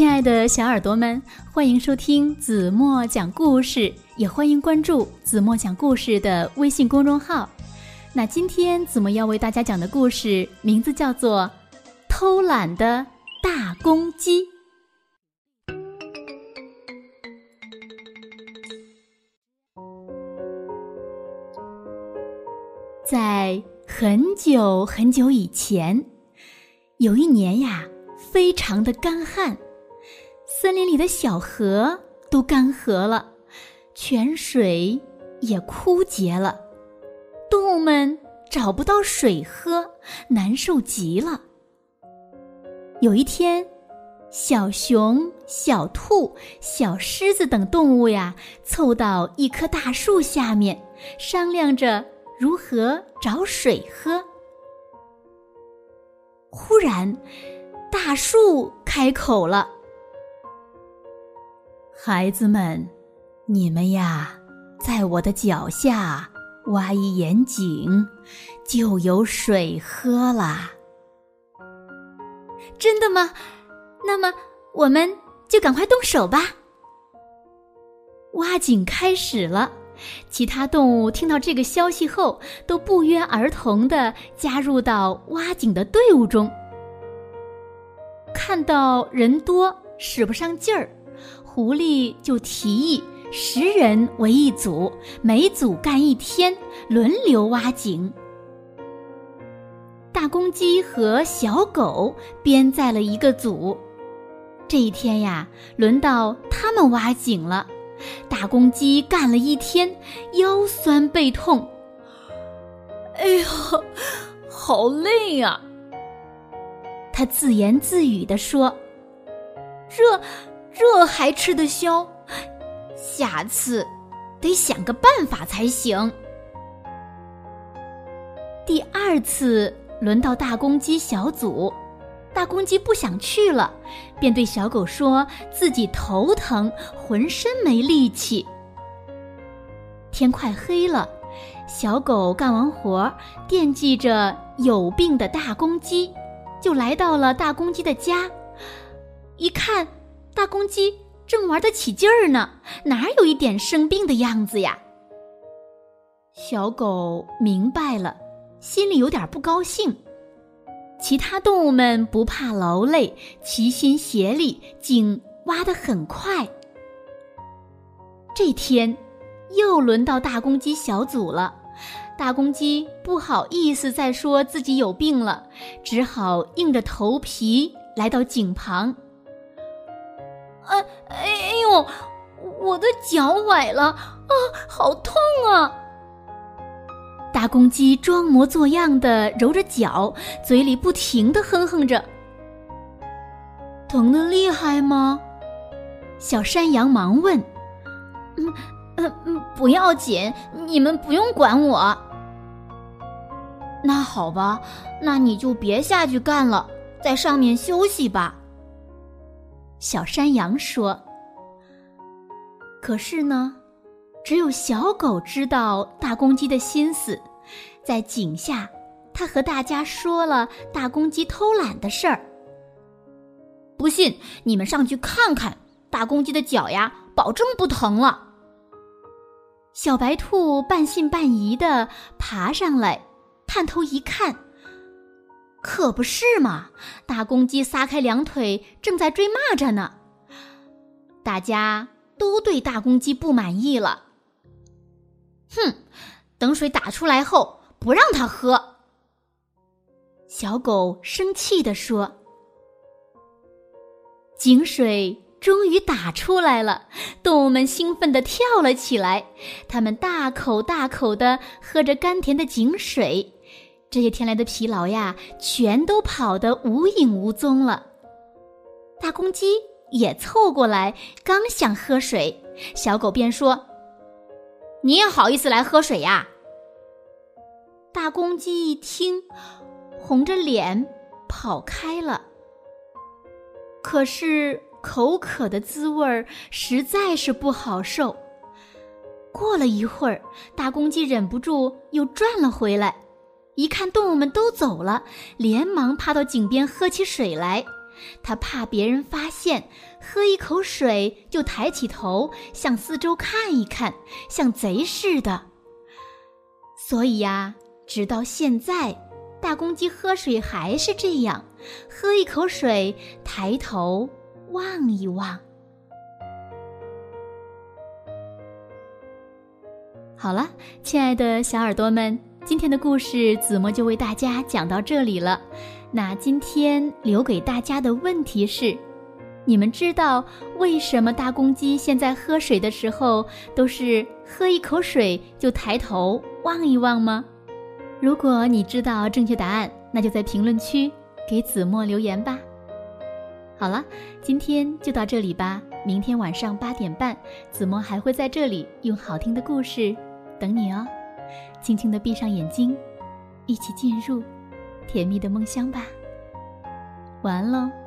亲爱的小耳朵们，欢迎收听子墨讲故事，也欢迎关注子墨讲故事的微信公众号。那今天子墨要为大家讲的故事名字叫做《偷懒的大公鸡》。在很久很久以前，有一年呀，非常的干旱，森林里的小河都干涸了，泉水也枯竭了，动物们找不到水喝，难受极了。有一天，小熊、小兔、小狮子等动物呀，凑到一棵大树下面，商量着。如何找水喝？忽然，大树开口了：“孩子们，你们呀，在我的脚下挖一眼井，就有水喝啦。”真的吗？那么，我们就赶快动手吧。挖井开始了。其他动物听到这个消息后，都不约而同的加入到挖井的队伍中。看到人多使不上劲儿，狐狸就提议十人为一组，每组干一天，轮流挖井。大公鸡和小狗编在了一个组，这一天呀，轮到他们挖井了。大公鸡干了一天，腰酸背痛。哎呦，好累呀！他自言自语地说：“这这还吃得消？下次得想个办法才行。”第二次轮到大公鸡小组。大公鸡不想去了，便对小狗说：“自己头疼，浑身没力气。”天快黑了，小狗干完活，惦记着有病的大公鸡，就来到了大公鸡的家。一看，大公鸡正玩得起劲儿呢，哪有一点生病的样子呀？小狗明白了，心里有点不高兴。其他动物们不怕劳累，齐心协力，井挖得很快。这天，又轮到大公鸡小组了。大公鸡不好意思再说自己有病了，只好硬着头皮来到井旁。哎哎呦，我的脚崴了啊，好痛啊！大公鸡装模作样的揉着脚，嘴里不停的哼哼着。疼的厉害吗？小山羊忙问。嗯嗯嗯，不要紧，你们不用管我。那好吧，那你就别下去干了，在上面休息吧。小山羊说。可是呢？只有小狗知道大公鸡的心思，在井下，它和大家说了大公鸡偷懒的事儿。不信，你们上去看看，大公鸡的脚呀，保证不疼了。小白兔半信半疑的爬上来，探头一看，可不是嘛，大公鸡撒开两腿，正在追蚂蚱呢。大家都对大公鸡不满意了。哼，等水打出来后不让他喝。小狗生气地说：“井水终于打出来了，动物们兴奋地跳了起来。它们大口大口地喝着甘甜的井水，这些天来的疲劳呀，全都跑得无影无踪了。大公鸡也凑过来，刚想喝水，小狗便说。”你也好意思来喝水呀？大公鸡一听，红着脸跑开了。可是口渴的滋味儿实在是不好受。过了一会儿，大公鸡忍不住又转了回来，一看动物们都走了，连忙趴到井边喝起水来。他怕别人发现，喝一口水就抬起头向四周看一看，像贼似的。所以呀，直到现在，大公鸡喝水还是这样，喝一口水，抬头望一望。好了，亲爱的小耳朵们，今天的故事子墨就为大家讲到这里了。那今天留给大家的问题是：你们知道为什么大公鸡现在喝水的时候都是喝一口水就抬头望一望吗？如果你知道正确答案，那就在评论区给子墨留言吧。好了，今天就到这里吧。明天晚上八点半，子墨还会在这里用好听的故事。等你哦，轻轻的闭上眼睛，一起进入甜蜜的梦乡吧。晚安喽。